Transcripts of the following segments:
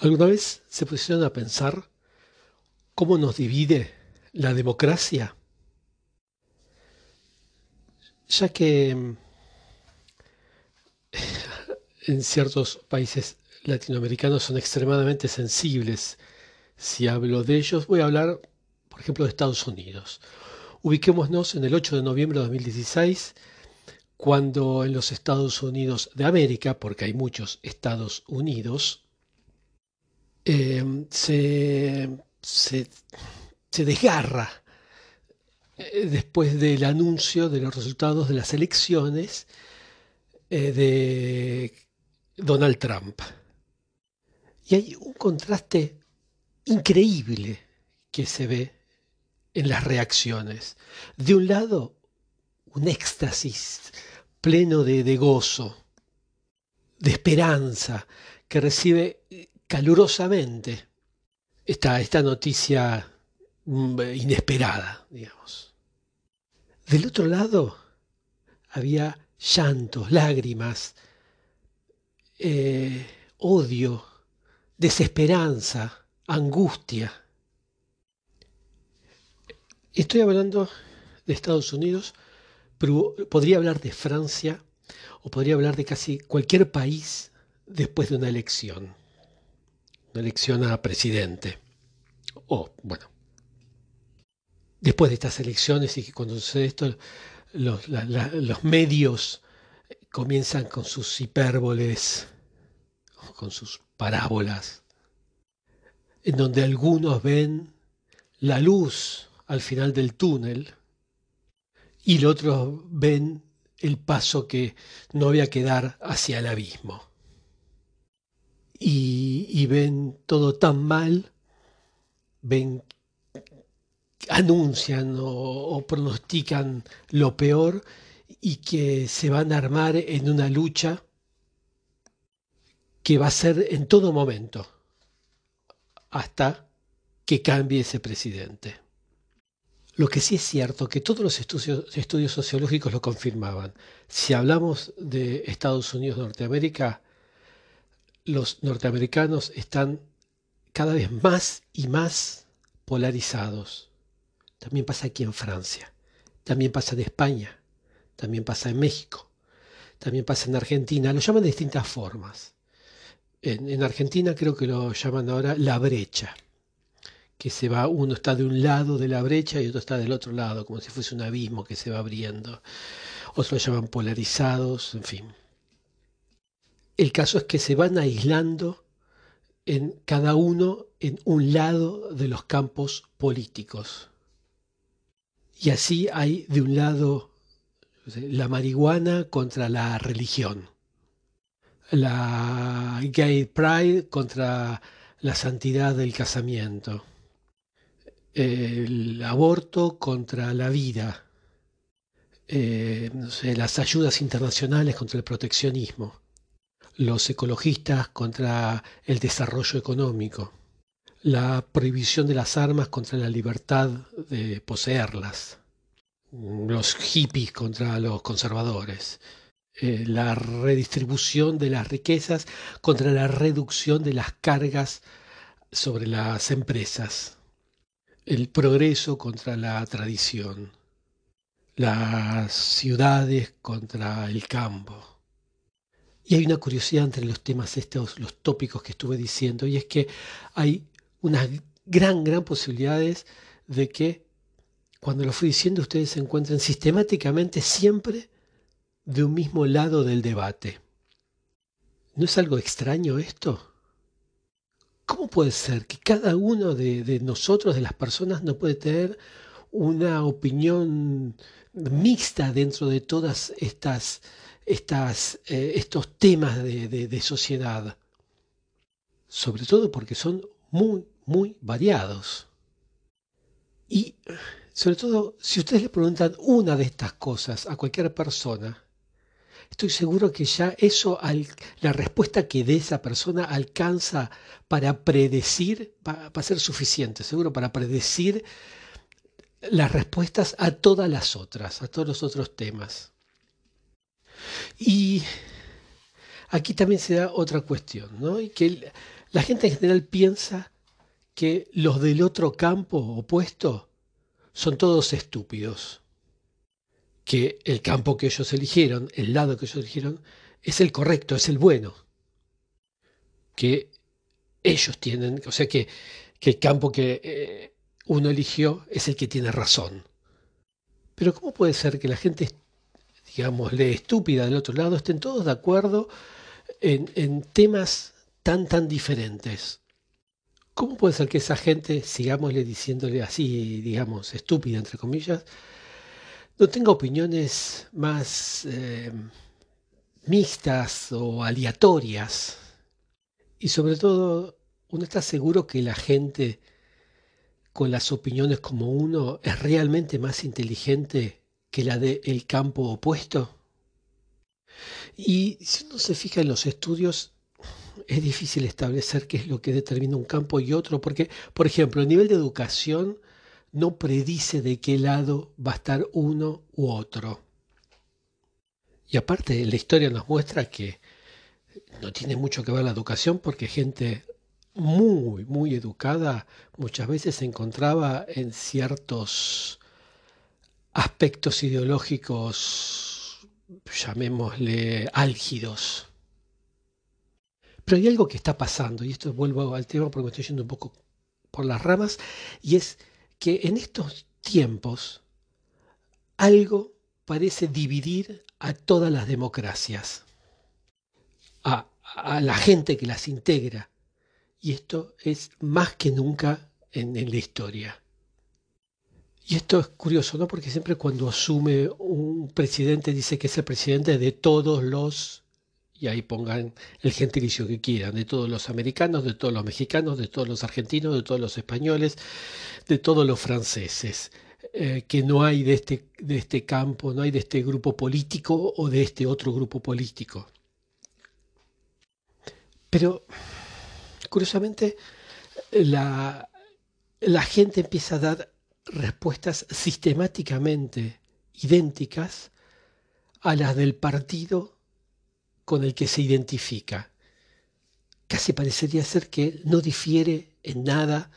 ¿Alguna vez se pusieron a pensar cómo nos divide la democracia? Ya que mm, en ciertos países latinoamericanos son extremadamente sensibles. Si hablo de ellos, voy a hablar, por ejemplo, de Estados Unidos. Ubiquémonos en el 8 de noviembre de 2016, cuando en los Estados Unidos de América, porque hay muchos Estados Unidos, eh, se, se, desgarra eh, después del anuncio de los resultados de las elecciones eh, de Donald Trump. Y hay un contraste increíble que se ve en las reacciones. De un lado, un éxtasis pleno de, de gozo, de esperanza, que recibe calurosamente esta, esta noticia mm, inesperada, digamos. Del otro lado había llantos, lágrimas, eh, odio, desesperanza, angustia. Estoy hablando de Estados Unidos, pero podría hablar de Francia o podría hablar de casi cualquier país después de una elección una elección a presidente. O, bueno, después de estas elecciones y que cuando sucede esto, los, medios comienzan con sus hipérboles, con sus parábolas, en donde algunos ven la luz al final del túnel y los otros ven el paso que no había que dar hacia el abismo y, ven todo tan mal, ven, anuncian o, pronostican lo peor y que se van a armar en una lucha que va a ser en todo momento, hasta que cambie ese presidente. Lo que sí es cierto, que todos los estudios, estudios sociológicos lo confirmaban. Si hablamos de Estados Unidos, Norteamérica, los norteamericanos están cada vez más y más polarizados. También pasa aquí en Francia, también pasa en España, también pasa en México, también pasa en Argentina. Lo llaman de distintas formas. En, Argentina creo que lo llaman ahora la brecha, que se va, uno está de un lado de la brecha y otro está del otro lado, como si fuese un abismo que se va abriendo. Otros lo llaman polarizados, en fin. El caso es que se van aislando en cada uno en un lado de los campos políticos. Y así hay de un lado la marihuana contra la religión, la gay pride contra la santidad del casamiento, el aborto contra la vida, eh, las ayudas internacionales contra el proteccionismo los ecologistas contra el desarrollo económico, la prohibición de las armas contra la libertad de poseerlas, los hippies contra los conservadores, eh, la redistribución de las riquezas contra la reducción de las cargas sobre las empresas, el progreso contra la tradición, las ciudades contra el campo y hay una curiosidad entre los temas estos, los tópicos que estuve diciendo, y es que hay unas gran, gran posibilidades de que cuando lo fui diciendo ustedes se encuentren sistemáticamente siempre de un mismo lado del debate. ¿No es algo extraño esto? ¿Cómo puede ser que cada uno de, nosotros, de las personas, no puede tener una opinión mixta dentro de todas estas eh, estos temas de, sociedad, sobre todo porque son muy, muy variados. Y sobre todo, si ustedes le preguntan una de estas cosas a cualquier persona, estoy seguro que ya eso, la respuesta que dé esa persona alcanza para predecir, va, a ser suficiente, seguro, para predecir las respuestas a todas las otras, a todos los otros temas. Y aquí también se da otra cuestión, ¿no? Y que La gente en general piensa que los del otro campo opuesto son todos estúpidos, que el campo que ellos eligieron, el lado que ellos eligieron, es el correcto, es el bueno, que ellos tienen, o sea que, el campo que eh, uno eligió es el que tiene razón. Pero ¿cómo puede ser que la gente, digámosle, estúpida del otro lado, estén todos de acuerdo en, temas tan, tan diferentes? ¿Cómo puede ser que esa gente, sigámosle diciéndole así, digamos, estúpida, entre comillas, no tenga opiniones más eh, mixtas o aleatorias? Y sobre todo, uno está seguro que la gente con las opiniones como uno es realmente más inteligente que la del campo opuesto? Y si uno se fija en los estudios, es difícil establecer qué es lo que determina un campo y otro, porque, por ejemplo, el nivel de educación no predice de qué lado va a estar uno u otro. Y aparte, la historia nos muestra que no tiene mucho que ver la educación porque gente muy, muy educada muchas veces se encontraba en ciertos aspectos ideológicos, llamémosle álgidos. Pero hay algo que está pasando, y esto vuelvo al tema porque me estoy yendo un poco por las ramas, y es que en estos tiempos algo parece dividir a todas las democracias, a, la gente que las integra, y esto es más que nunca en la historia. Y esto es curioso, ¿no? Porque siempre cuando asume un presidente dice que es el presidente de todos los y ahí pongan el gentilicio que quieran, de todos los americanos, de todos los mexicanos, de todos los argentinos, de todos los españoles, de todos los franceses. Eh, que no hay de este, de este campo, no hay de este grupo político o de este otro grupo político. Pero, curiosamente, la, la gente empieza a dar respuestas sistemáticamente idénticas a las del partido con el que se identifica. Casi parecería ser que no difiere en nada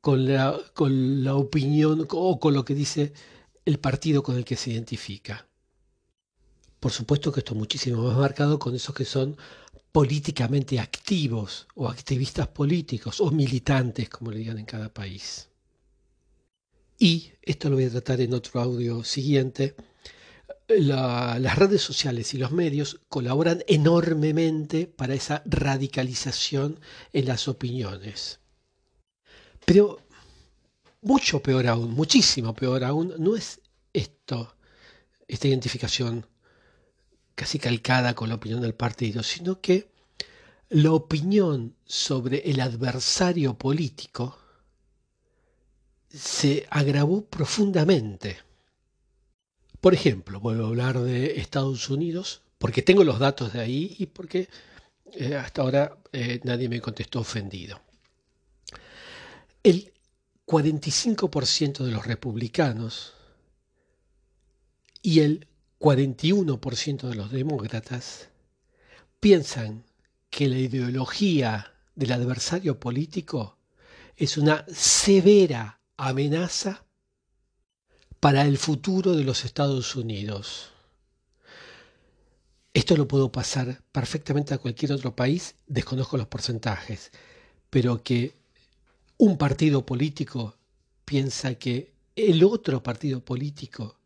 con la, con la opinión o con lo que dice el partido con el que se identifica. Por supuesto que esto es muchísimo más marcado con esos que son políticamente activos o activistas políticos o militantes, como le digan en cada país. Y esto lo voy a tratar en otro audio siguiente las redes sociales y los medios colaboran enormemente para esa radicalización en las opiniones. Pero mucho peor aún, muchísimo peor aún, no es esto, esta identificación casi calcada con la opinión del partido, sino que la opinión sobre el adversario político se agravó profundamente. Por ejemplo, vuelvo a hablar de Estados Unidos, porque tengo los datos de ahí y porque eh, hasta ahora eh, nadie me contestó ofendido. El 45% de los republicanos y el 41% de los demócratas piensan que la ideología del adversario político es una severa amenaza para el futuro de los Estados Unidos. Esto lo puedo pasar perfectamente a cualquier otro país, desconozco los porcentajes, pero que un partido político piensa que el otro partido político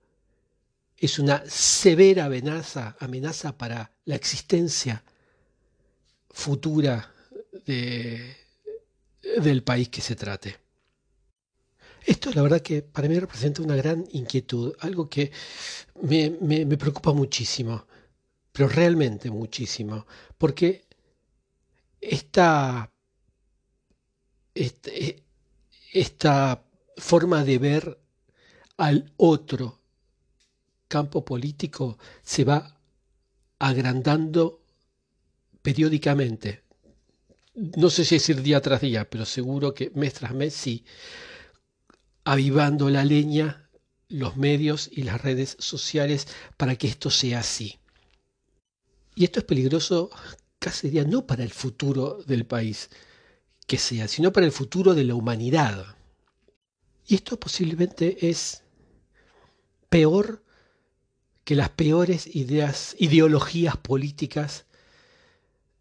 es una severa amenaza, amenaza para la existencia futura de, del país que se trate. Esto la verdad que para mí representa una gran inquietud, algo que me, preocupa muchísimo, pero realmente muchísimo, porque esta, este, esta forma de ver al otro campo político se va agrandando periódicamente. No sé si decir día tras día, pero seguro que mes tras mes sí avivando la leña los medios y las redes sociales para que esto sea así. Y esto es peligroso casi diría no para el futuro del país que sea, sino para el futuro de la humanidad. Y esto posiblemente es peor que las peores ideas, ideologías políticas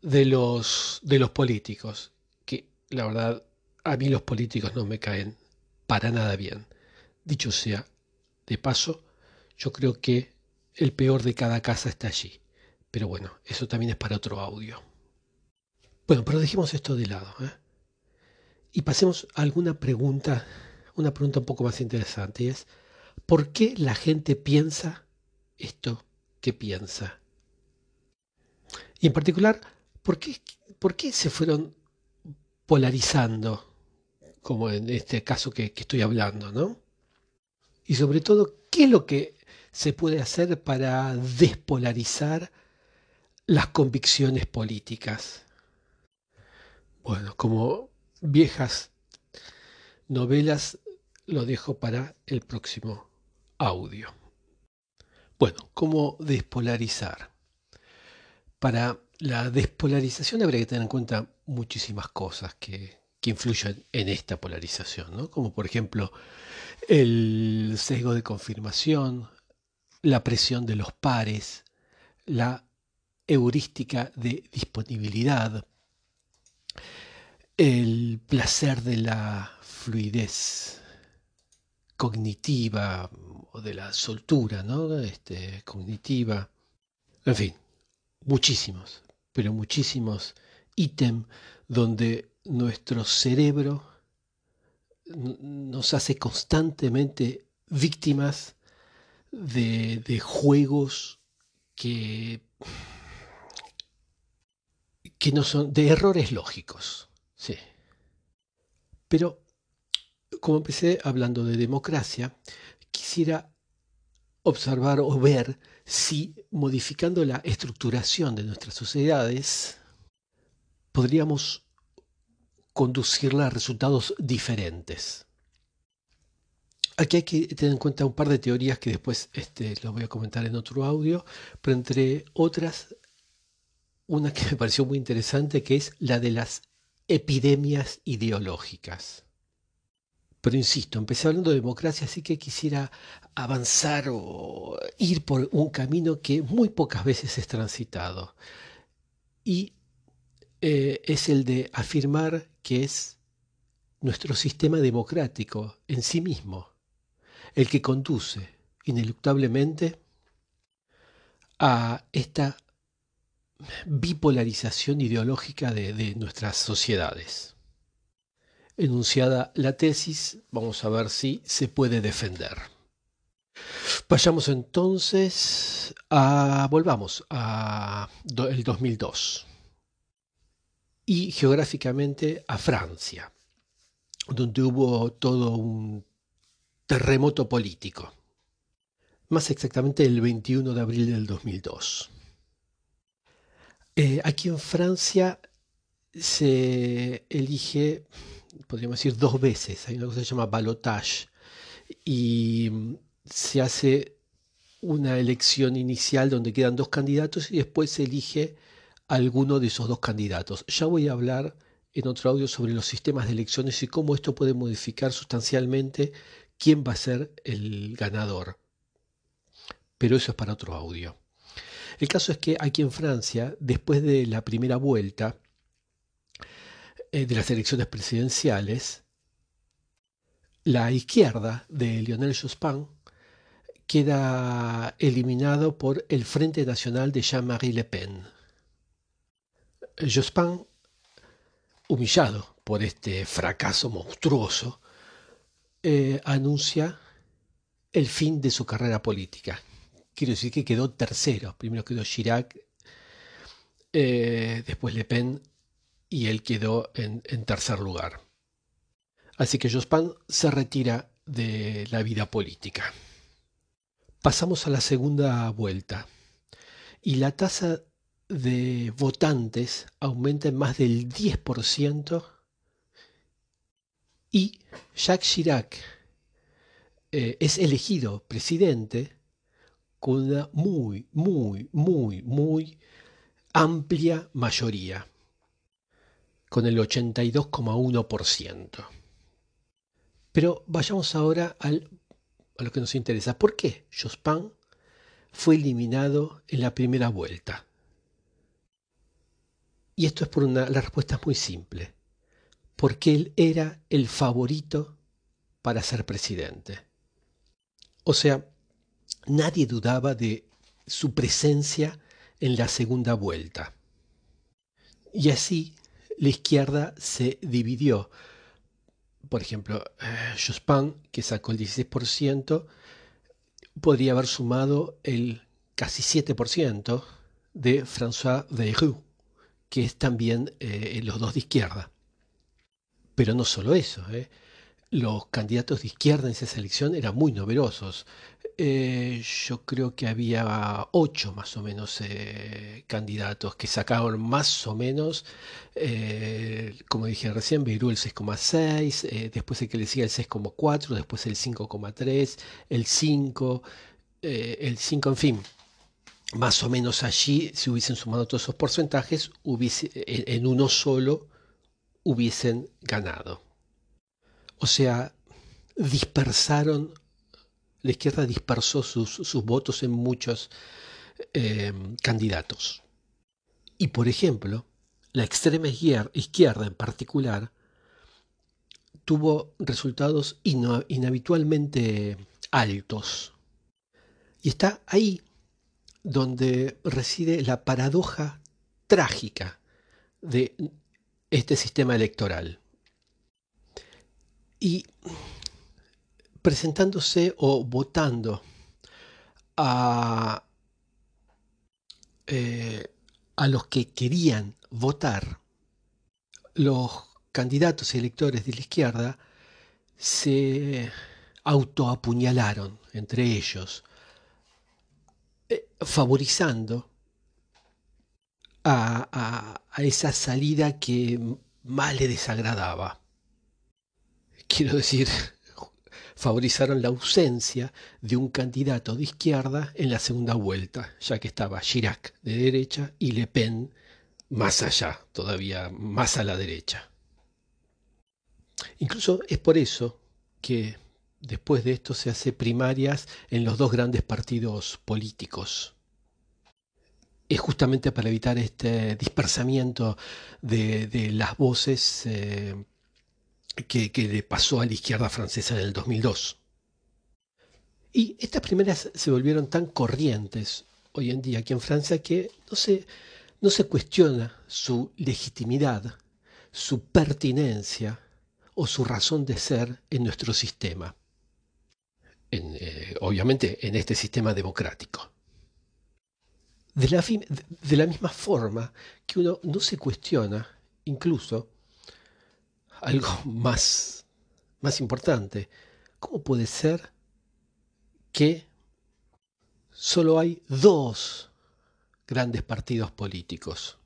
de los, de los políticos, que la verdad a mí los políticos no me caen para nada bien. Dicho sea, de paso, yo creo que el peor de cada casa está allí. Pero bueno, eso también es para otro audio. Bueno, pero dejemos esto de lado. ¿eh? Y pasemos a alguna pregunta, una pregunta un poco más interesante, y es, ¿por qué la gente piensa esto que piensa? Y en particular, ¿por qué, por qué se fueron polarizando, como en este caso que, estoy hablando, ¿no? Y sobre todo, ¿qué es lo que se puede hacer para despolarizar las convicciones políticas? Bueno, como viejas novelas, lo dejo para el próximo audio. Bueno, ¿cómo despolarizar? Para la despolarización habría que tener en cuenta muchísimas cosas que, que influyen en esta polarización, ¿no? como por ejemplo el sesgo de confirmación, la presión de los pares, la heurística de disponibilidad, el placer de la fluidez cognitiva o de la soltura ¿no? este, cognitiva, en fin, muchísimos, pero muchísimos ítems donde nuestro cerebro nos hace constantemente víctimas de, juegos que, que no son de errores lógicos. Sí. Pero, como empecé hablando de democracia, quisiera observar o ver si modificando la estructuración de nuestras sociedades podríamos conducirla a resultados diferentes. Aquí hay que tener en cuenta un par de teorías que después este, voy a comentar en otro audio, pero entre otras, una que me pareció muy interesante, que es la de las epidemias ideológicas. Pero insisto, empecé hablando de democracia, así que quisiera avanzar o ir por un camino que muy pocas veces es transitado. Y eh, es el de afirmar que es nuestro sistema democrático en sí mismo el que conduce ineluctablemente a esta bipolarización ideológica de, nuestras sociedades. Enunciada la tesis, vamos a ver si se puede defender. Vayamos entonces a, volvamos a el 2002 y geográficamente a Francia, donde hubo todo un terremoto político, más exactamente el 21 de abril del 2002. Eh, aquí en Francia se elige, podríamos decir, dos veces. Hay una cosa que se llama balotage y mm, se hace una elección inicial donde quedan dos candidatos y después se elige alguno de esos dos candidatos. Ya voy a hablar en otro audio sobre los sistemas de elecciones y cómo esto puede modificar sustancialmente quién va a ser el ganador. Pero eso es para otro audio. El caso es que aquí en Francia, después de la primera vuelta eh, de las elecciones presidenciales, la izquierda de Lionel Jospin queda eliminado por el Frente Nacional de Jean-Marie Le Pen. Jospin, humillado por este fracaso monstruoso, eh, anuncia el fin de su carrera política quiero decir que quedó tercero. Primero quedó Chirac, eh, después Le Pen y él quedó en, tercer lugar. Así que Jospin se retira de la vida política. Pasamos a la segunda vuelta y la tasa de votantes aumenta en más del 10% y Jacques Chirac eh, es elegido presidente con una muy, muy, muy, muy amplia mayoría, con el 82,1%. Pero vayamos ahora a lo que nos interesa. ¿Por qué Jospin fue eliminado en la primera vuelta? Y esto es por una, la respuesta es muy simple. Porque él era el favorito para ser presidente. O sea, nadie dudaba de su presencia en la segunda vuelta. Y así la izquierda se dividió. Por ejemplo, eh, Jospin, que sacó el 16%, podría haber sumado el casi 7% de François Bayrou, que es también eh, los dos de izquierda. Pero no solo eso, eh. los candidatos de izquierda en esa elección eran muy numerosos. Eh, yo creo que había ocho más o menos candidatos que sacaron más o menos, como dije recién, Beirú el 6,6, después el que le sigue el 6,4, después el 5,3, el 5, el 5, en fin. Más o menos allí, si hubiesen sumado todos esos porcentajes, hubiese, en uno solo hubiesen ganado. O sea, dispersaron la izquierda dispersó sus, votos en muchos eh, candidatos. Y por ejemplo, la extrema izquierda en particular tuvo resultados inhabitualmente altos. Y está ahí donde reside la paradoja trágica de este sistema electoral. Y presentándose o votando a, eh, a los que querían votar, los candidatos y electores de la izquierda se autoapuñalaron entre ellos, favorizando a, a, esa salida que más le desagradaba. Quiero decir, favorizaron la ausencia de un candidato de izquierda en la segunda vuelta, ya que estaba Chirac de derecha y Le Pen más allá, todavía más a la derecha. Incluso es por eso que después de esto se hace primarias en los dos grandes partidos políticos. Es justamente para evitar este dispersamiento de, las voces eh, que, le pasó a la izquierda francesa en el 2002. Y estas primeras se volvieron tan corrientes hoy en día aquí en Francia que no se, no se cuestiona su legitimidad, su pertinencia o su razón de ser en nuestro sistema. Eh, obviamente en este sistema democrático. De la, de la misma forma que uno no se cuestiona incluso algo más, más importante. ¿Cómo puede ser que solo hay dos grandes partidos políticos?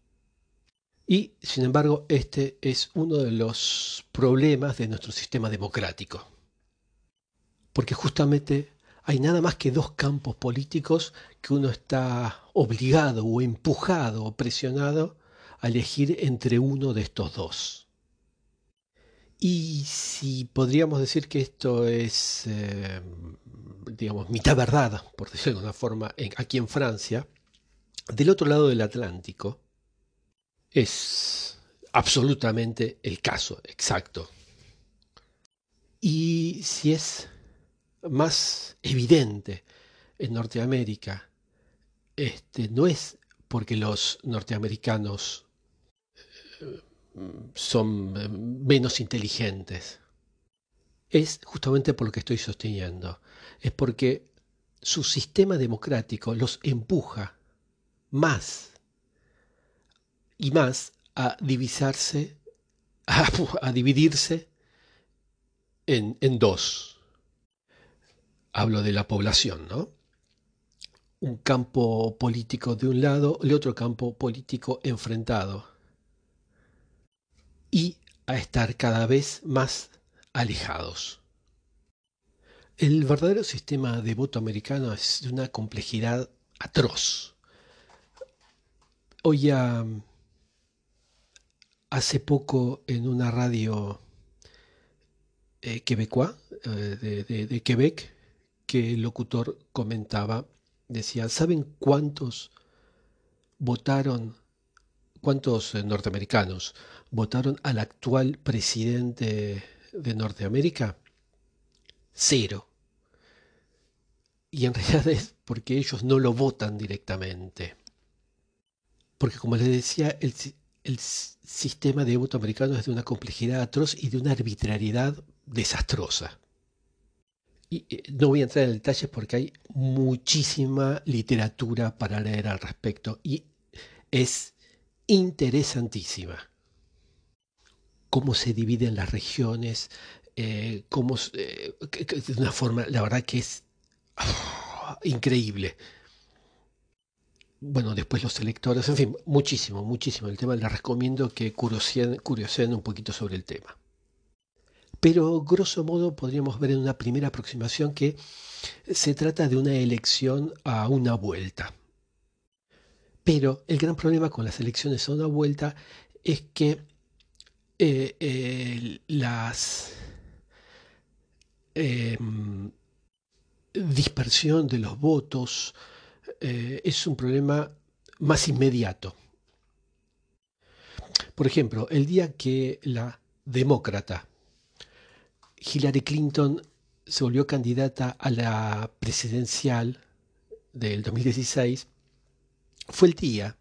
Y, sin embargo, este es uno de los problemas de nuestro sistema democrático. Porque justamente hay nada más que dos campos políticos que uno está obligado o empujado o presionado a elegir entre uno de estos dos. Y si podríamos decir que esto es, eh, digamos, mitad verdad, por decirlo de alguna forma, aquí en Francia, del otro lado del Atlántico, es absolutamente el caso exacto. Y si es más evidente en Norteamérica, este, no es porque los norteamericanos eh, son eh, menos inteligentes. Es justamente por lo que estoy sosteniendo. Es porque su sistema democrático los empuja más y más a divisarse, a, dividirse en, en dos. Hablo de la población, ¿no? Un campo político de un lado, el otro campo político enfrentado y a estar cada vez más alejados. El verdadero sistema de voto americano es de una complejidad atroz. oía hace poco en una radio eh, eh, de, Quebec que el locutor comentaba, decía, ¿saben cuántos votaron, cuántos eh, norteamericanos votaron al actual presidente de Norteamérica? Cero. Y en realidad es porque ellos no lo votan directamente. Porque como les decía, el, el sistema de voto americano es de una complejidad atroz y de una arbitrariedad desastrosa. Y no voy a entrar en detalles porque hay muchísima literatura para leer al respecto y es interesantísima. Cómo se dividen las regiones, eh, cómo, eh, de una forma, la verdad que es ah, increíble bueno, después los electores, en fin, muchísimo, muchísimo el tema. Les recomiendo que curioseen, un poquito sobre el tema. Pero, grosso modo, podríamos ver en una primera aproximación que se trata de una elección a una vuelta. Pero el gran problema con las elecciones a una vuelta es que eh, las em, dispersión de los votos, eh, es un problema más inmediato. Por ejemplo, el día que la demócrata Hillary Clinton se volvió candidata a la presidencial del 2016, fue el día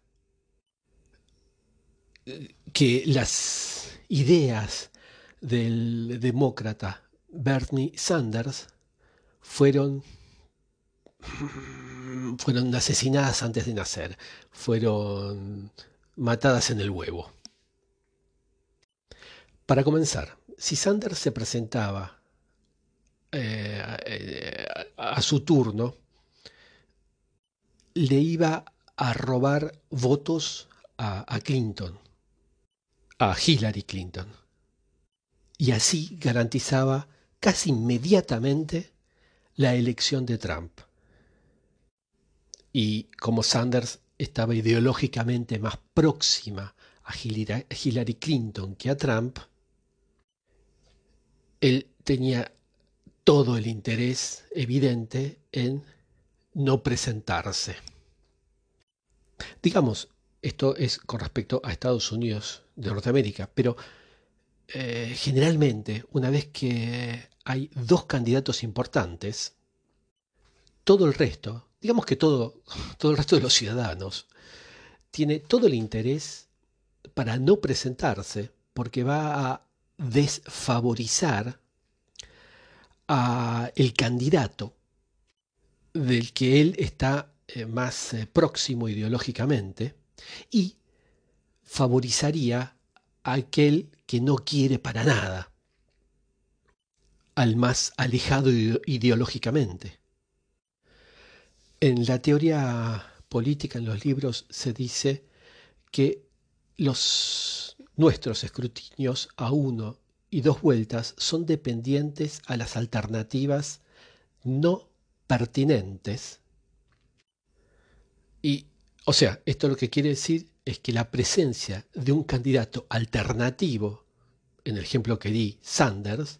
que las ideas del demócrata Bernie Sanders fueron fueron asesinadas antes de nacer, fueron matadas en el huevo. Para comenzar, si Sanders se presentaba eh, a su turno, le iba a robar votos a, a Clinton, a Hillary Clinton. Y así garantizaba casi inmediatamente la elección de Trump. Y como Sanders estaba ideológicamente más próxima a Hillary Clinton que a Trump, él tenía todo el interés evidente en no presentarse. Digamos, esto es con respecto a Estados Unidos de Norteamérica, pero eh, generalmente una vez que hay dos candidatos importantes, todo el resto digamos que todo, todo el resto de los ciudadanos tiene todo el interés para no presentarse porque va a desfavorizar a el candidato del que él está eh, más eh, próximo ideológicamente y favorizaría a aquel que no quiere para nada, al más alejado ideológicamente. En la teoría política, en los libros, se dice que los, nuestros escrutinios a uno y dos vueltas son dependientes a las alternativas no pertinentes. Y, o sea, esto lo que quiere decir es que la presencia de un candidato alternativo, en el ejemplo que di, Sanders,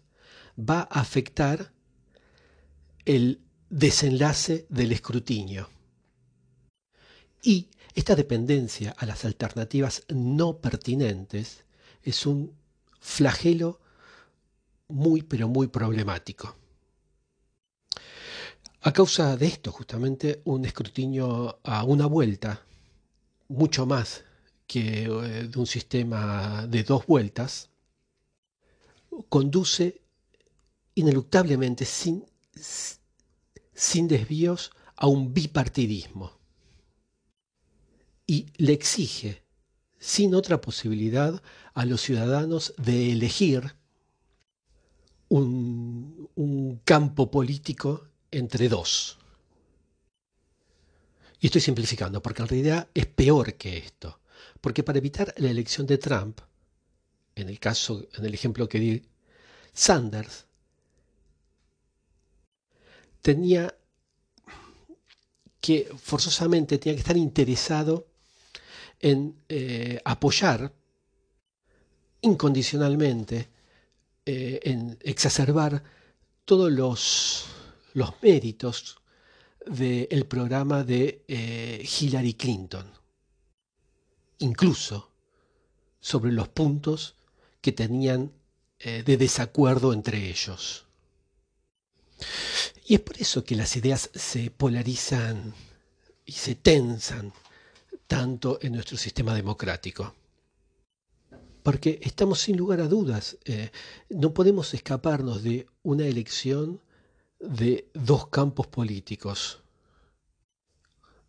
va a afectar el desenlace del escrutinio. Y esta dependencia a las alternativas no pertinentes es un flagelo muy pero muy problemático. A causa de esto, justamente, un escrutinio a una vuelta, mucho más que eh, de un sistema de dos vueltas, conduce ineluctablemente sin sin desvíos a un bipartidismo y le exige sin otra posibilidad a los ciudadanos de elegir un, campo político entre dos. Y estoy simplificando, porque en realidad es peor que esto. Porque para evitar la elección de Trump, en el caso, en el ejemplo que di, Sanders tenía que forzosamente tenía que estar interesado en eh, apoyar incondicionalmente, eh, en exacerbar todos los, los méritos del programa de eh, Hillary Clinton, incluso sobre los puntos que tenían de desacuerdo entre ellos. Y es por eso que las ideas se polarizan y se tensan tanto en nuestro sistema democrático. Porque estamos sin lugar a dudas, eh, no podemos escaparnos de una elección de dos campos políticos.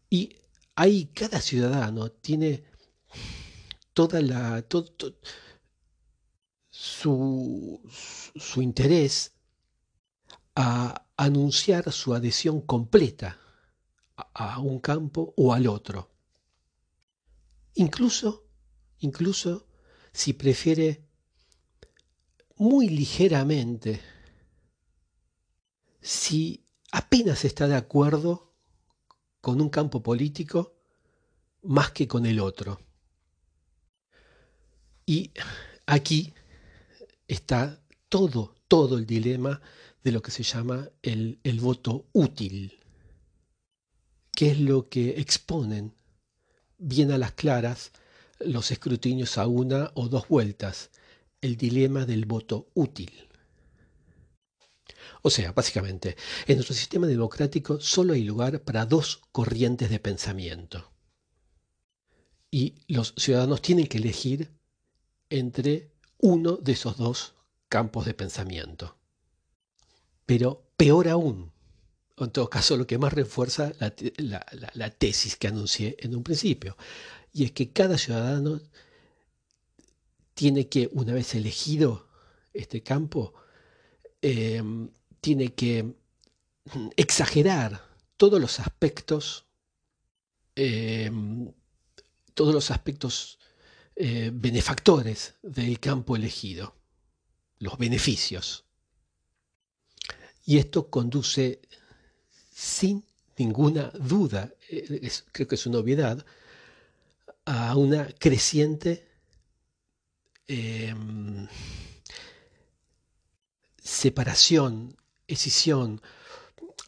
Y ahí cada ciudadano tiene toda la, su, su interés a anunciar su adhesión completa a un campo o al otro. Incluso, incluso si prefiere muy ligeramente, si apenas está de acuerdo con un campo político más que con el otro. Y aquí está todo, todo el dilema de lo que se llama el, el voto útil, que es lo que exponen bien a las claras los escrutinios a una o dos vueltas, el dilema del voto útil. O sea, básicamente, en nuestro sistema democrático solo hay lugar para dos corrientes de pensamiento. Y los ciudadanos tienen que elegir entre uno de esos dos campos de pensamiento. Pero peor aún, en todo caso lo que más refuerza la, tesis que anuncié en un principio, y es que cada ciudadano tiene que, una vez elegido este campo, em, tiene que exagerar todos los aspectos, em, todos los aspectos eh, benefactores del campo elegido, los beneficios. Y esto conduce sin ninguna duda, eh, creo que es una obviedad, a una creciente em, separación, escisión,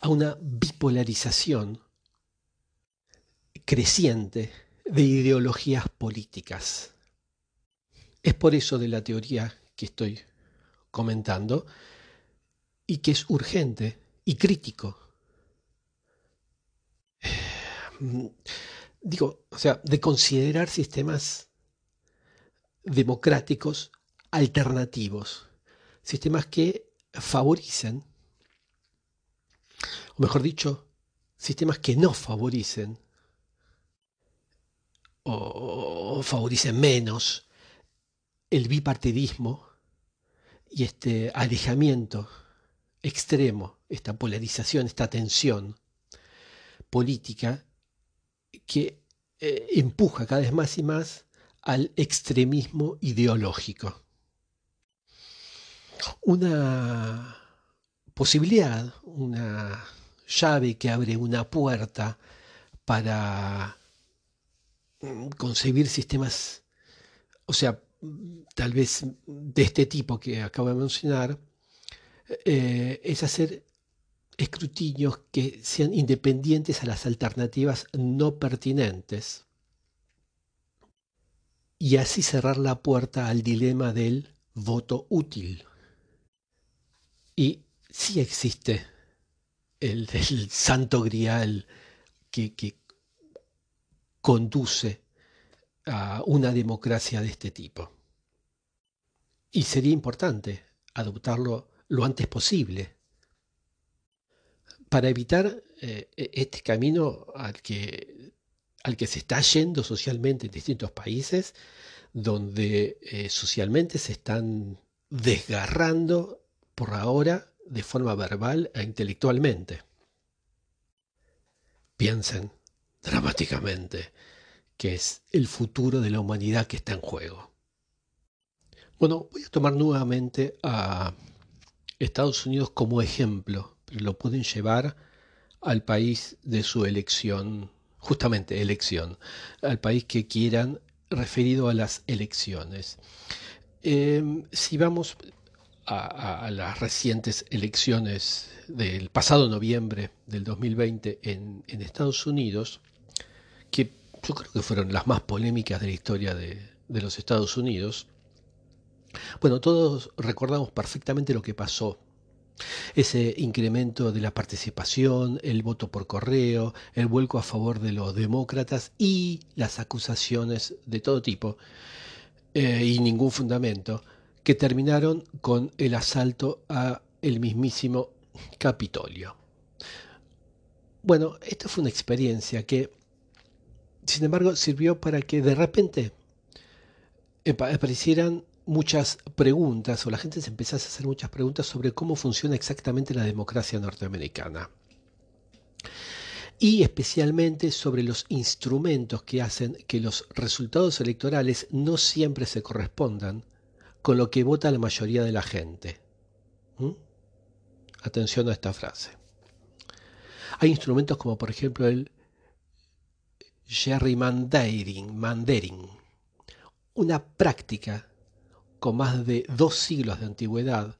a una bipolarización creciente de ideologías políticas. Es por eso de la teoría que estoy comentando y que es urgente y crítico Mm, digo, o sea, de considerar sistemas democráticos alternativos, sistemas que favorecen, o mejor dicho, sistemas que no favorecen o favorecen menos el bipartidismo y este alejamiento extremo, esta polarización, esta tensión política que eh, empuja cada vez más y más al extremismo ideológico. Una posibilidad, una llave que abre una puerta para mm, concebir sistemas, o sea, tal vez de este tipo que acabo de mencionar, eh, es hacer escrutinios que sean independientes a las alternativas no pertinentes y así cerrar la puerta al dilema del voto útil. Y sí existe el, santo grial que conduce a una democracia de este tipo. Y sería importante adoptarlo lo antes posible para evitar eh, e-, este camino al que, al que se está yendo socialmente en distintos países, donde eh, socialmente se están desgarrando por ahora de forma verbal e intelectualmente. Piensen dramáticamente que es el futuro de la humanidad que está en juego. Bueno, voy a tomar nuevamente a Estados Unidos como ejemplo lo pueden llevar al país de su elección justamente elección, al país que quieran referido a las elecciones. Em, si vamos a, las recientes elecciones del pasado noviembre del 2020 en, Estados Unidos, que yo creo que fueron las más polémicas de la historia de, de los Estados Unidos, bueno, todos recordamos perfectamente lo que pasó ese incremento de la participación, el voto por correo, el vuelco a favor de los demócratas y las acusaciones de todo tipo eh, y ningún fundamento que terminaron con el asalto a el mismísimo Capitolio. Bueno, esta fue una experiencia que, sin embargo, sirvió para que de repente aparecieran muchas preguntas, o la gente se empezase a hacer muchas preguntas sobre cómo funciona exactamente la democracia norteamericana. Y especialmente sobre los instrumentos que hacen que los resultados electorales no siempre se correspondan con lo que vota la mayoría de la gente. ¿Mm? Atención a esta frase. Hay instrumentos como por ejemplo el gerrymandering, mandering, una práctica con más de dos siglos de antigüedad,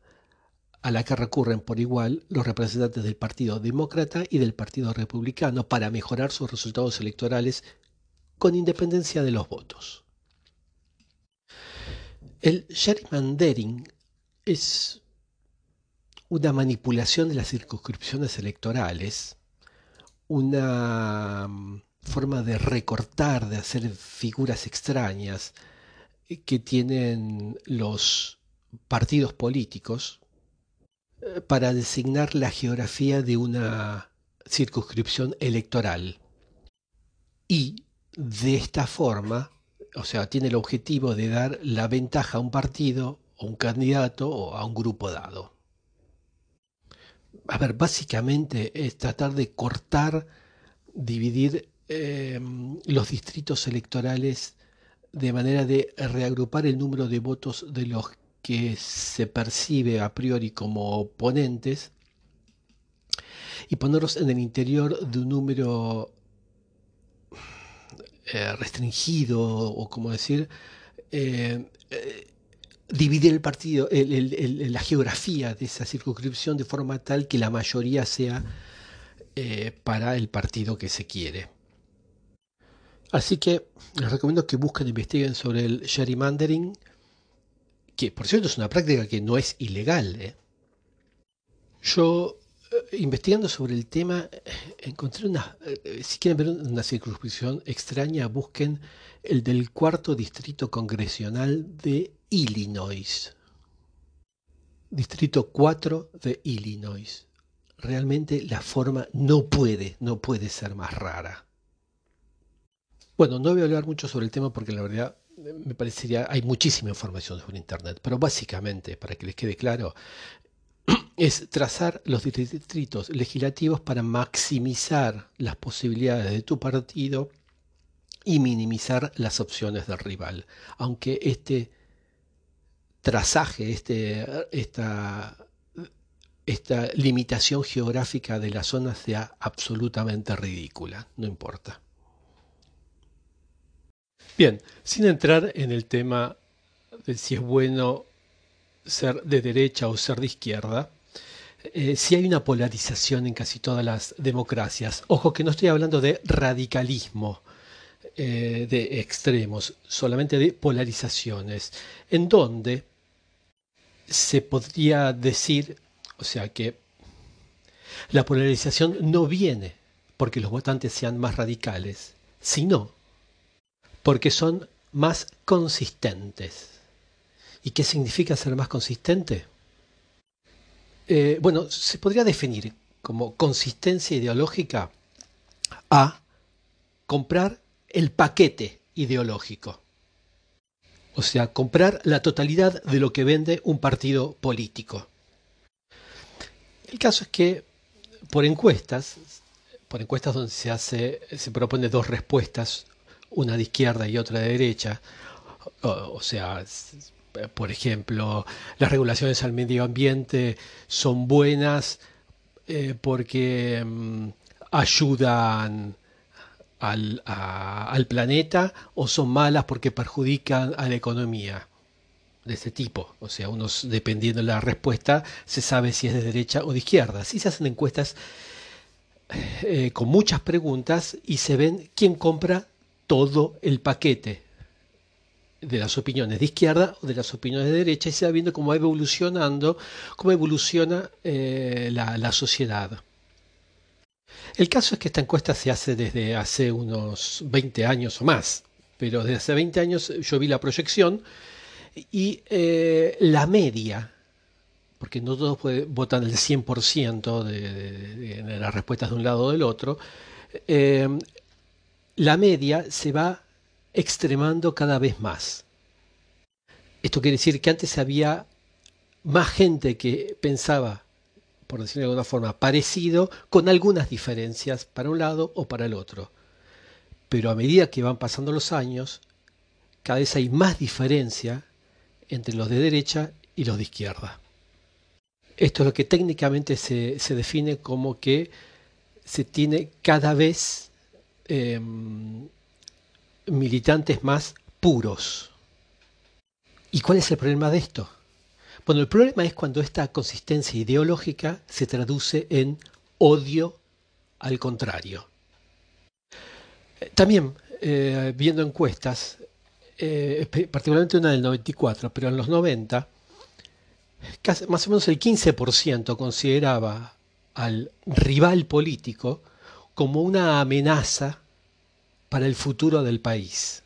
a la que recurren por igual los representantes del Partido Demócrata y del Partido Republicano para mejorar sus resultados electorales con independencia de los votos. El gerrymandering es una manipulación de las circunscripciones electorales, una mm, forma de recortar, de hacer figuras extrañas, que tienen los partidos políticos eh, para designar la geografía de una circunscripción electoral. Y de esta forma, o sea, tiene el objetivo de dar la ventaja a un partido o un candidato o a un grupo dado. A ver, básicamente es tratar de cortar, dividir eh, los distritos electorales de manera de reagrupar el número de votos de los que se percibe a priori como oponentes y ponerlos en el interior de un número eh, restringido o como decir eh, eh, dividir el partido la geografía de esa circunscripción de forma tal que la mayoría sea para el partido que se quiere Así que les recomiendo que busquen investiguen sobre el gerrymandering, que por cierto es una práctica que no es ilegal. ¿eh? Yo, eh, investigando sobre el tema, eh, encontré una, si quieren ver una circunscripción extraña, busquen el del cuarto distrito congresional de Illinois. Distrito 4 de Illinois. Realmente la forma no puede, no puede ser más rara. Bueno, no voy a hablar mucho sobre el tema porque la verdad eh, me parecería, hay muchísima información sobre Internet, pero básicamente, para que les quede claro, es trazar los distritos legislativos para maximizar las posibilidades de tu partido y minimizar las opciones del rival. Aunque este trazaje, este, esta, esta limitación geográfica de la zona sea absolutamente ridícula, no importa. Bien, sin entrar en el tema de si es bueno ser de derecha o ser de izquierda, eh, si hay una polarización en casi todas las democracias. Ojo que no estoy hablando de radicalismo eh, de extremos, solamente de polarizaciones, en donde se podría decir, o sea que la polarización no viene porque los votantes sean más radicales, sino porque son más consistentes. ¿Y qué significa ser más consistente? Eh, bueno, se podría definir como consistencia ideológica a comprar el paquete ideológico. O sea, comprar la totalidad de lo que vende un partido político. El caso es que por encuestas, por encuestas donde se hace, se propone dos respuestas una de izquierda y otra de derecha. O, sea, por ejemplo, las regulaciones al medio ambiente son buenas eh, porque mm, ayudan al, al planeta o son malas porque perjudican a la economía de ese tipo. O sea, unos, dependiendo de la respuesta, se sabe si es de derecha o de izquierda. Si se hacen encuestas eh, con muchas preguntas y se ven quién compra todo el paquete de las opiniones de izquierda o de las opiniones de derecha y se va viendo cómo va evolucionando, cómo evoluciona eh, la, sociedad. El caso es que esta encuesta se hace desde hace unos 20 años o más, pero desde hace 20 años yo vi la proyección y eh, la media, porque no todos votan el 100% de, de, las respuestas de un lado o del otro, eh, la media se va extremando cada vez más. Esto quiere decir que antes había más gente que pensaba, por decirlo de alguna forma, parecido, con algunas diferencias para un lado o para el otro. Pero a medida que van pasando los años, cada vez hay más diferencia entre los de derecha y los de izquierda. Esto es lo que técnicamente se, define como que se tiene cada vez em, militantes más puros. ¿Y cuál es el problema de esto? Bueno, el problema es cuando esta consistencia ideológica se traduce en odio al contrario. También, eh, viendo encuestas, eh, particularmente una del 94, pero en los 90, más o menos el 15% consideraba al rival político como una amenaza para el futuro del país.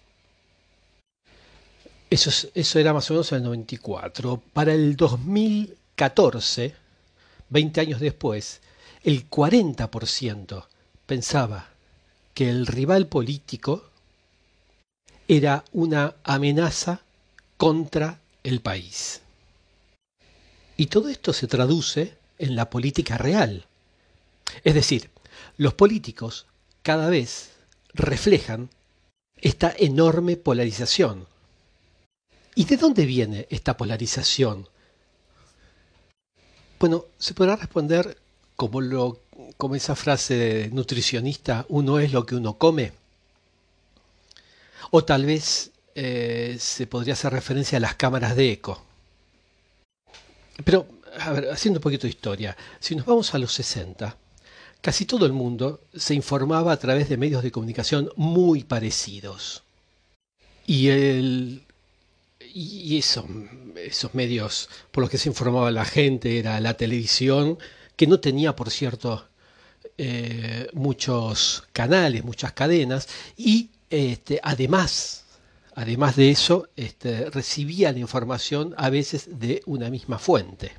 Eso, eso era más o menos en el 94. Para el 2014, 20 años después, el 40% pensaba que el rival político era una amenaza contra el país. Y todo esto se traduce en la política real. Es decir, los políticos cada vez reflejan esta enorme polarización. ¿Y de dónde viene esta polarización? Bueno, se podrá responder como, lo, como esa frase nutricionista, uno es lo que uno come. O tal vez eh, se podría hacer referencia a las cámaras de eco. Pero, a ver, haciendo un poquito de historia, si nos vamos a los 60, casi todo el mundo se informaba a través de medios de comunicación muy parecidos. Y, el, y eso, esos medios por los que se informaba la gente era la televisión, que no tenía, por cierto, eh, muchos canales, muchas cadenas, y este, además, además de eso, este, recibía la información a veces de una misma fuente.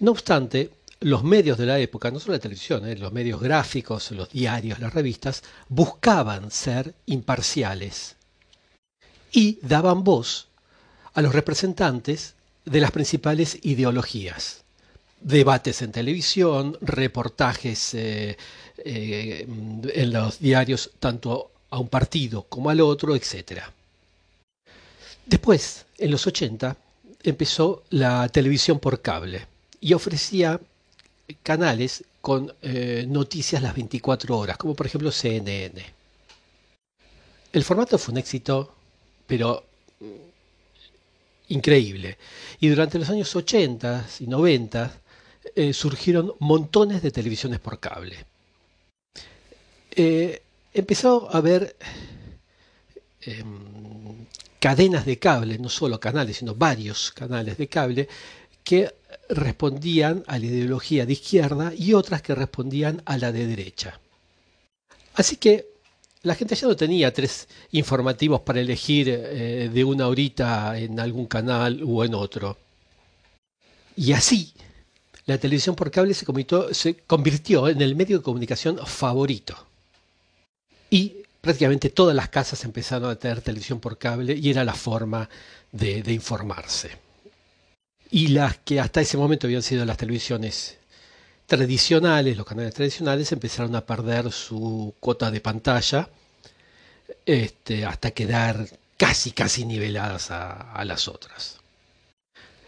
No obstante, los medios de la época, no solo la televisión, eh, los medios gráficos, los diarios, las revistas, buscaban ser imparciales y daban voz a los representantes de las principales ideologías. Debates en televisión, reportajes eh, eh, en los diarios, tanto a un partido como al otro, etc. Después, en los 80, empezó la televisión por cable y ofrecía canales con eh, noticias las 24 horas, como por ejemplo CNN. El formato fue un éxito, pero mm, increíble. Y durante los años 80 y 90 eh, surgieron montones de televisiones por cable. Eh, empezó a haber em, cadenas de cable, no solo canales, sino varios canales de cable, que respondían a la ideología de izquierda y otras que respondían a la de derecha. Así que la gente ya no tenía tres informativos para elegir eh, de una horita en algún canal u en otro. Y así, la televisión por cable se convirtió en el medio de comunicación favorito y prácticamente todas las casas empezaron a tener televisión por cable y era la forma de, informarse. Y las que hasta ese momento habían sido las televisiones tradicionales, los canales tradicionales, empezaron a perder su cuota de pantalla este, hasta quedar casi, casi niveladas a, las otras.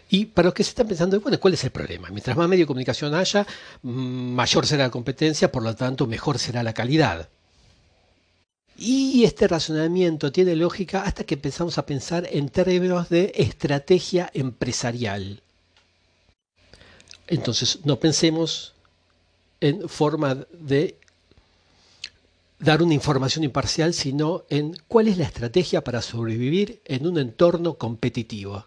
Y para los que se están pensando, bueno, ¿cuál es el problema? Mientras más medio de comunicación haya, mayor será la competencia, por lo tanto, mejor será la calidad. Y este razonamiento tiene lógica hasta que empezamos a pensar en términos de estrategia empresarial. Entonces, no pensemos en forma de dar una información imparcial, sino en cuál es la estrategia para sobrevivir en un entorno competitivo.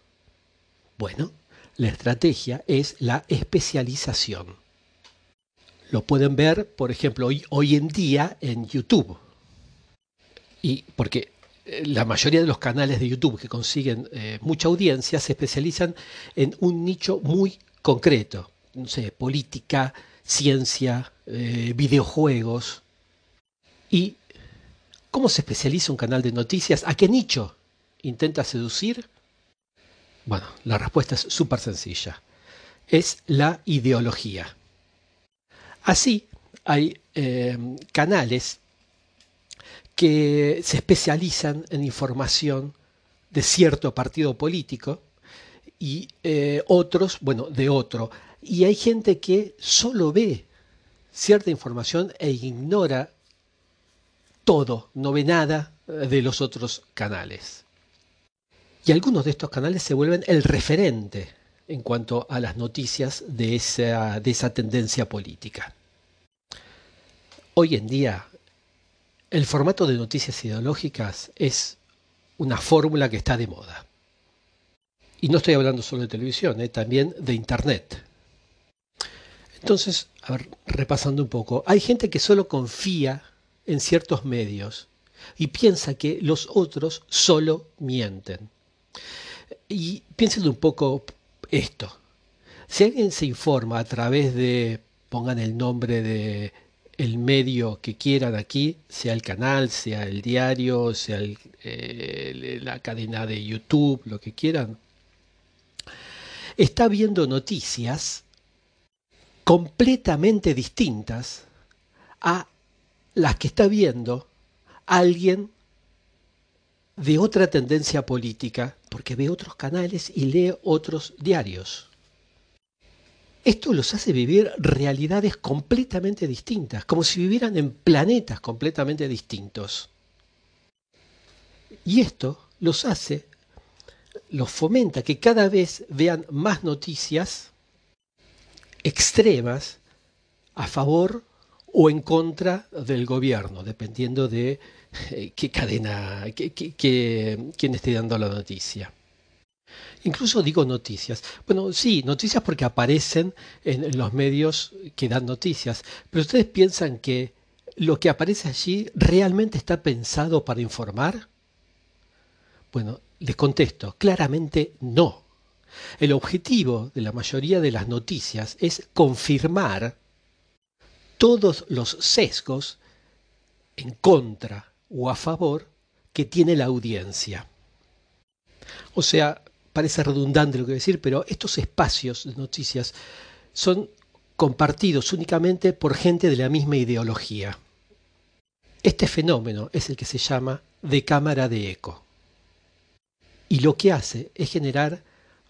Bueno, la estrategia es la especialización. Lo pueden ver, por ejemplo, hoy, en día en YouTube. Y porque eh, la mayoría de los canales de YouTube que consiguen eh, mucha audiencia se especializan en un nicho muy concreto. No sé, política, ciencia, eh, videojuegos. ¿Y cómo se especializa un canal de noticias? ¿A qué nicho intenta seducir? Bueno, la respuesta es súper sencilla. Es la ideología. Así, hay canales que se especializan en información de cierto partido político y eh, otros, bueno, de otro. Y hay gente que solo ve cierta información e ignora todo, no ve nada de los otros canales. Y algunos de estos canales se vuelven el referente en cuanto a las noticias de esa, de esa tendencia política. Hoy en día, el formato de noticias ideológicas es una fórmula que está de moda. Y no estoy hablando solo de televisión, eh, también de Internet. Entonces, repasando un poco, hay gente que solo confía en ciertos medios y piensa que los otros solo mienten. Y piensen un poco esto. Si alguien se informa a través de, pongan el nombre de el medio que quieran aquí, sea el canal, sea el diario, sea eh, la cadena de YouTube, lo que quieran, está viendo noticias completamente distintas a las que está viendo alguien de otra tendencia política, porque ve otros canales y lee otros diarios. Esto los hace vivir realidades completamente distintas, como si vivieran en planetas completamente distintos. Y esto los hace, los fomenta que cada vez vean más noticias extremas a favor o en contra del gobierno, dependiendo de eh, qué cadena, quién esté dando la noticia. Incluso digo noticias. Bueno, sí, noticias porque aparecen en, los medios que dan noticias, pero ustedes piensan que lo que aparece allí realmente está pensado para informar? Bueno, les contesto, claramente no. El objetivo de la mayoría de las noticias es confirmar todos los sesgos en contra o a favor que tiene la audiencia. O sea, parece redundante lo que voy a decir, pero estos espacios de noticias son compartidos únicamente por gente de la misma ideología. Este fenómeno es el que se llama de cámara de eco. Y lo que hace es generar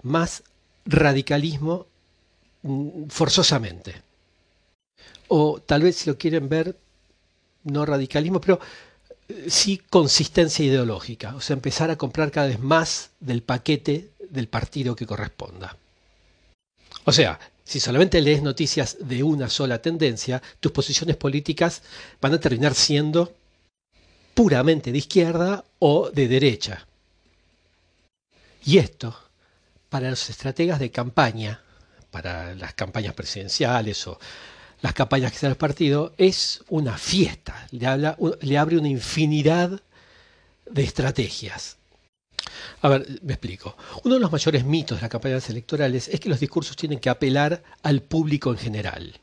más radicalismo mm, forzosamente. O tal vez si lo quieren ver, no radicalismo, pero sí consistencia ideológica, o sea, empezar a comprar cada vez más del paquete del partido que corresponda. O sea, si solamente lees noticias de una sola tendencia, tus posiciones políticas van a terminar siendo puramente de izquierda o de derecha. Y esto, para los estrategas de campaña, para las campañas presidenciales o las campañas que se el partido, es una fiesta, le, le abre una infinidad de estrategias. A ver, me explico. Uno de los mayores mitos de las campañas electorales es que los discursos tienen que apelar al público en general,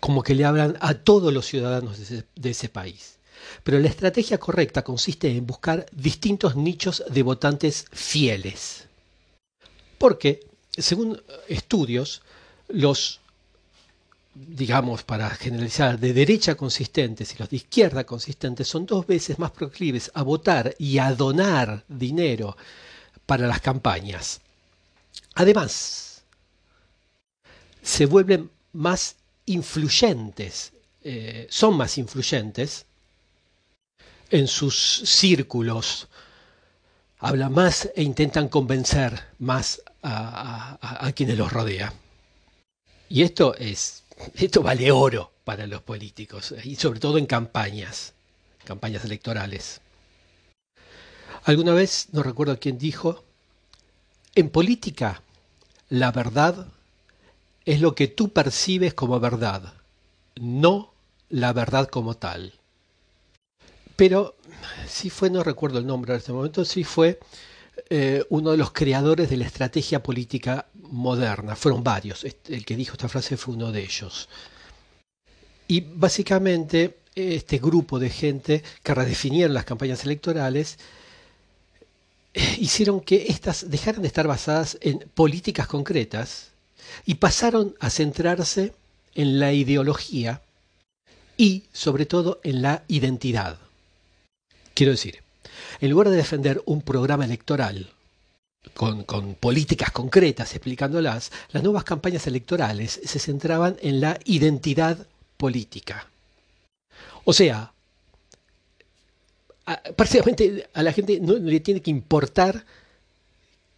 como que le hablan a todos los ciudadanos de ese, de ese país. Pero la estrategia correcta consiste en buscar distintos nichos de votantes fieles. Porque, según estudios, los digamos, para generalizar, de derecha consistentes y los de izquierda consistentes son dos veces más proclives a votar y a donar dinero para las campañas. Además, se vuelven más influyentes, eh, son más influyentes en sus círculos hablan más e intentan convencer más a, quienes los rodean. Y esto es, esto vale oro para los políticos, y sobre todo en campañas, campañas electorales. Alguna vez, no recuerdo quién dijo, en política la verdad es lo que tú percibes como verdad, no la verdad como tal. Pero sí fue, no recuerdo el nombre en este momento, sí fue eh, uno de los creadores de la estrategia política moderna. Fueron varios. El que dijo esta frase fue uno de ellos. Y básicamente este grupo de gente que redefinieron las campañas electorales eh, hicieron que éstas dejaran de estar basadas en políticas concretas y pasaron a centrarse en la ideología y sobre todo en la identidad. Quiero decir, en lugar de defender un programa electoral con, políticas concretas explicándolas, las nuevas campañas electorales se centraban en la identidad política. O sea, prácticamente a la gente no le tiene que importar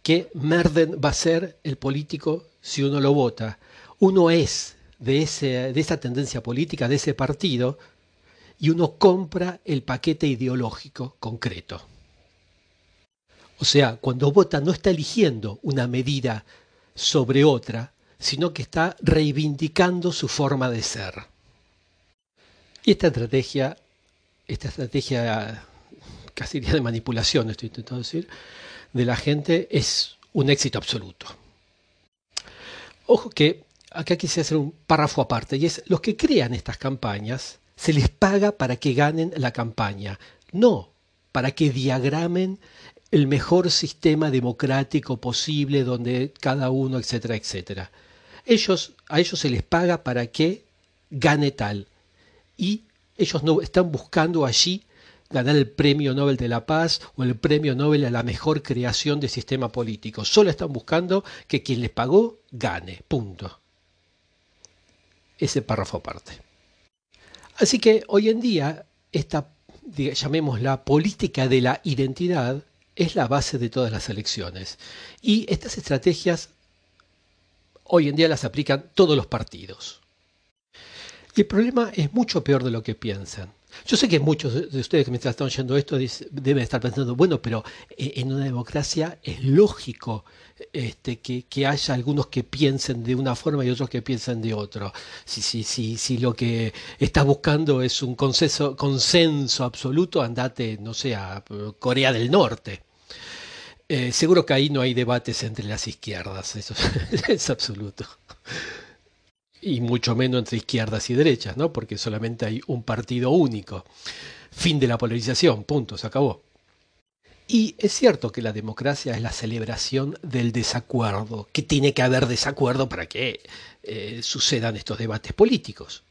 qué merden va a ser el político si uno lo vota. Uno es de, ese, de esa tendencia política, de ese partido, y uno compra el paquete ideológico concreto. O sea, cuando vota no está eligiendo una medida sobre otra, sino que está reivindicando su forma de ser. Y esta estrategia, esta estrategia casi de manipulación, estoy intentando decir, de la gente es un éxito absoluto. Ojo que acá quise hacer un párrafo aparte, y es los que crean estas campañas se les paga para que ganen la campaña, no para que diagramen el mejor sistema democrático posible donde cada uno, etcétera, etcétera. Ellos, a ellos se les paga para que gane tal. Y ellos no están buscando allí ganar el premio Nobel de la Paz o el premio Nobel a la mejor creación de sistema político. Solo están buscando que quien les pagó gane. Punto. Ese párrafo aparte. Así que hoy en día, esta, llamémosla, política de la identidad es la base de todas las elecciones. Y estas estrategias hoy en día las aplican todos los partidos. Y el problema es mucho peor de lo que piensan. Yo sé que muchos de ustedes que me están oyendo esto deben estar pensando, bueno, pero eh, en una democracia es lógico este, que, haya algunos que piensen de una forma y otros que piensen de otro. Si, si, si, si lo que estás buscando es un consenso, consenso absoluto, andate, no sé, a Corea del Norte. Eh, seguro que ahí no hay debates entre las izquierdas, eso es absoluto y mucho menos entre izquierdas y derechas, ¿no? Porque solamente hay un partido único. Fin de la polarización, punto, se acabó. Y es cierto que la democracia es la celebración del desacuerdo, que tiene que haber desacuerdo para que eh, sucedan estos debates políticos.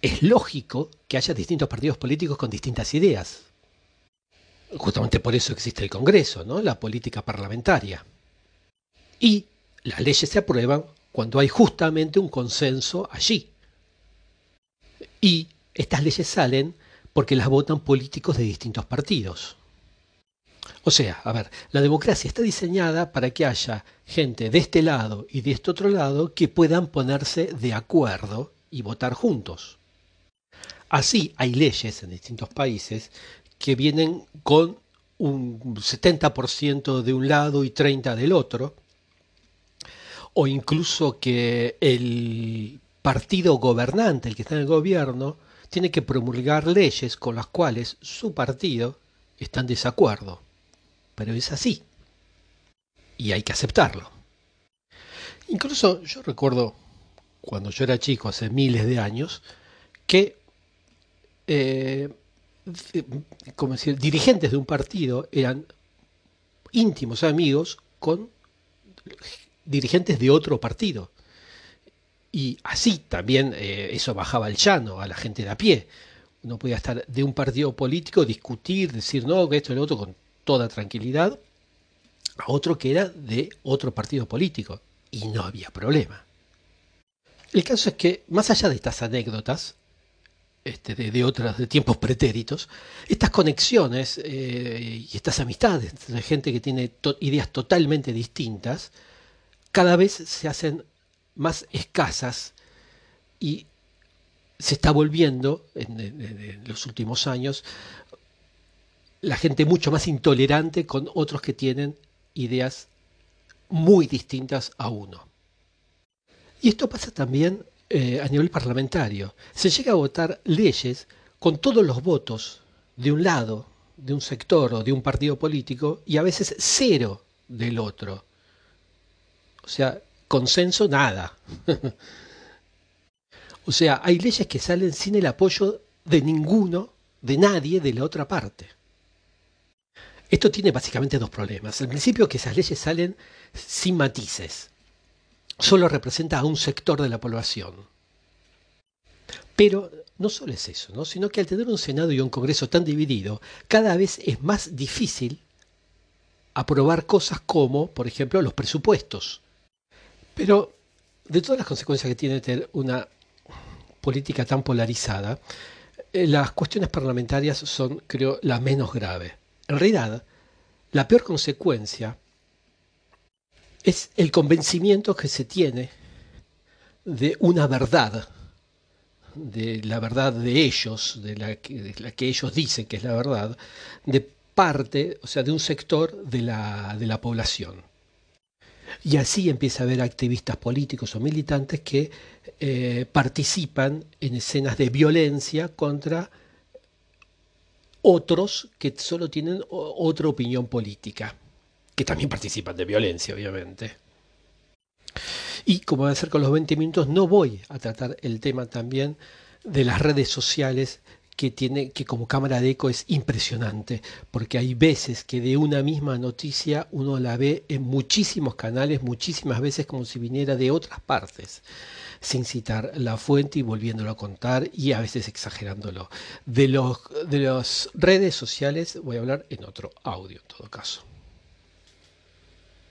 Es lógico que haya distintos partidos políticos con distintas ideas. Justamente por eso existe el Congreso, ¿no? La política parlamentaria. Y las leyes se aprueban cuando hay justamente un consenso allí. Y estas leyes salen porque las votan políticos de distintos partidos. O sea, a ver, la democracia está diseñada para que haya gente de este lado y de este otro lado que puedan ponerse de acuerdo y votar juntos. Así hay leyes en distintos países que vienen con un 70% de un lado y 30% del otro, o incluso que el partido gobernante, el que está en el gobierno, tiene que promulgar leyes con las cuales su partido está en desacuerdo. Pero es así. Y hay que aceptarlo. Incluso yo recuerdo, cuando yo era chico, hace miles de años, que eh, como decir, dirigentes de un partido eran íntimos amigos con dirigentes de otro partido. Y así también eh, eso bajaba el llano a la gente de a pie. Uno podía estar de un partido político, discutir, decir no, que esto y lo otro con toda tranquilidad, a otro que era de otro partido político. Y no había problema. El caso es que, más allá de estas anécdotas, este, de, otras, de tiempos pretéritos, estas conexiones eh, y estas amistades de gente que tiene ideas totalmente distintas, cada vez se hacen más escasas y se está volviendo en, los últimos años la gente mucho más intolerante con otros que tienen ideas muy distintas a uno. Y esto pasa también eh, a nivel parlamentario. Se llega a votar leyes con todos los votos de un lado, de un sector o de un partido político y a veces cero del otro. O sea, consenso nada. o sea, hay leyes que salen sin el apoyo de ninguno, de nadie de la otra parte. Esto tiene básicamente dos problemas. El principio que esas leyes salen sin matices. Solo representa a un sector de la población. Pero no solo es eso, ¿no? sino que al tener un Senado y un Congreso tan dividido, cada vez es más difícil aprobar cosas como, por ejemplo, los presupuestos. Pero de todas las consecuencias que tiene tener una política tan polarizada, eh, las cuestiones parlamentarias son, creo, la menos grave. En realidad, la peor consecuencia es el convencimiento que se tiene de una verdad, de la verdad de ellos, de la, que, la que ellos dicen que es la verdad, de parte, o sea, de un sector de la, de la población. Y así empieza a haber activistas políticos o militantes que eh, participan en escenas de violencia contra otros que solo tienen otra opinión política que también participan de violencia, obviamente. Y como va a ser con los 20 minutos, no voy a tratar el tema también de las redes sociales que tiene que como cámara de eco es impresionante, porque hay veces que de una misma noticia uno la ve en muchísimos canales, muchísimas veces como si viniera de otras partes, sin citar la fuente y volviéndolo a contar y a veces exagerándolo. De los de las redes sociales voy a hablar en otro audio en todo caso.